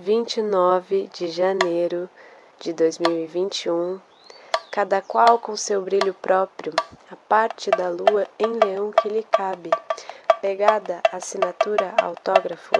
29 de janeiro de 2021, cada qual com seu brilho próprio, a parte da lua em leão que lhe cabe, pegada, assinatura, autógrafo,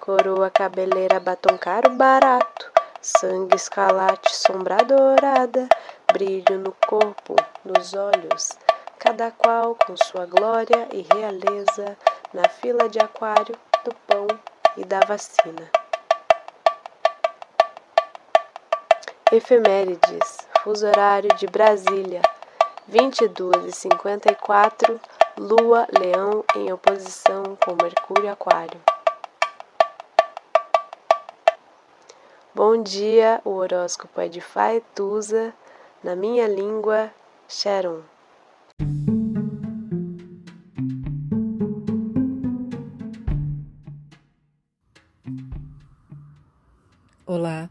coroa, cabeleira, batom caro, barato, sangue, escalate, sombra dourada, brilho no corpo, nos olhos, cada qual com sua glória e realeza, na fila de aquário, do pão e da vacina. Efemérides, fuso horário de Brasília, 22 e 54, Lua Leão em oposição com Mercúrio Aquário. Bom dia, o horóscopo é de Faetusa, na minha língua, Sharon. Olá,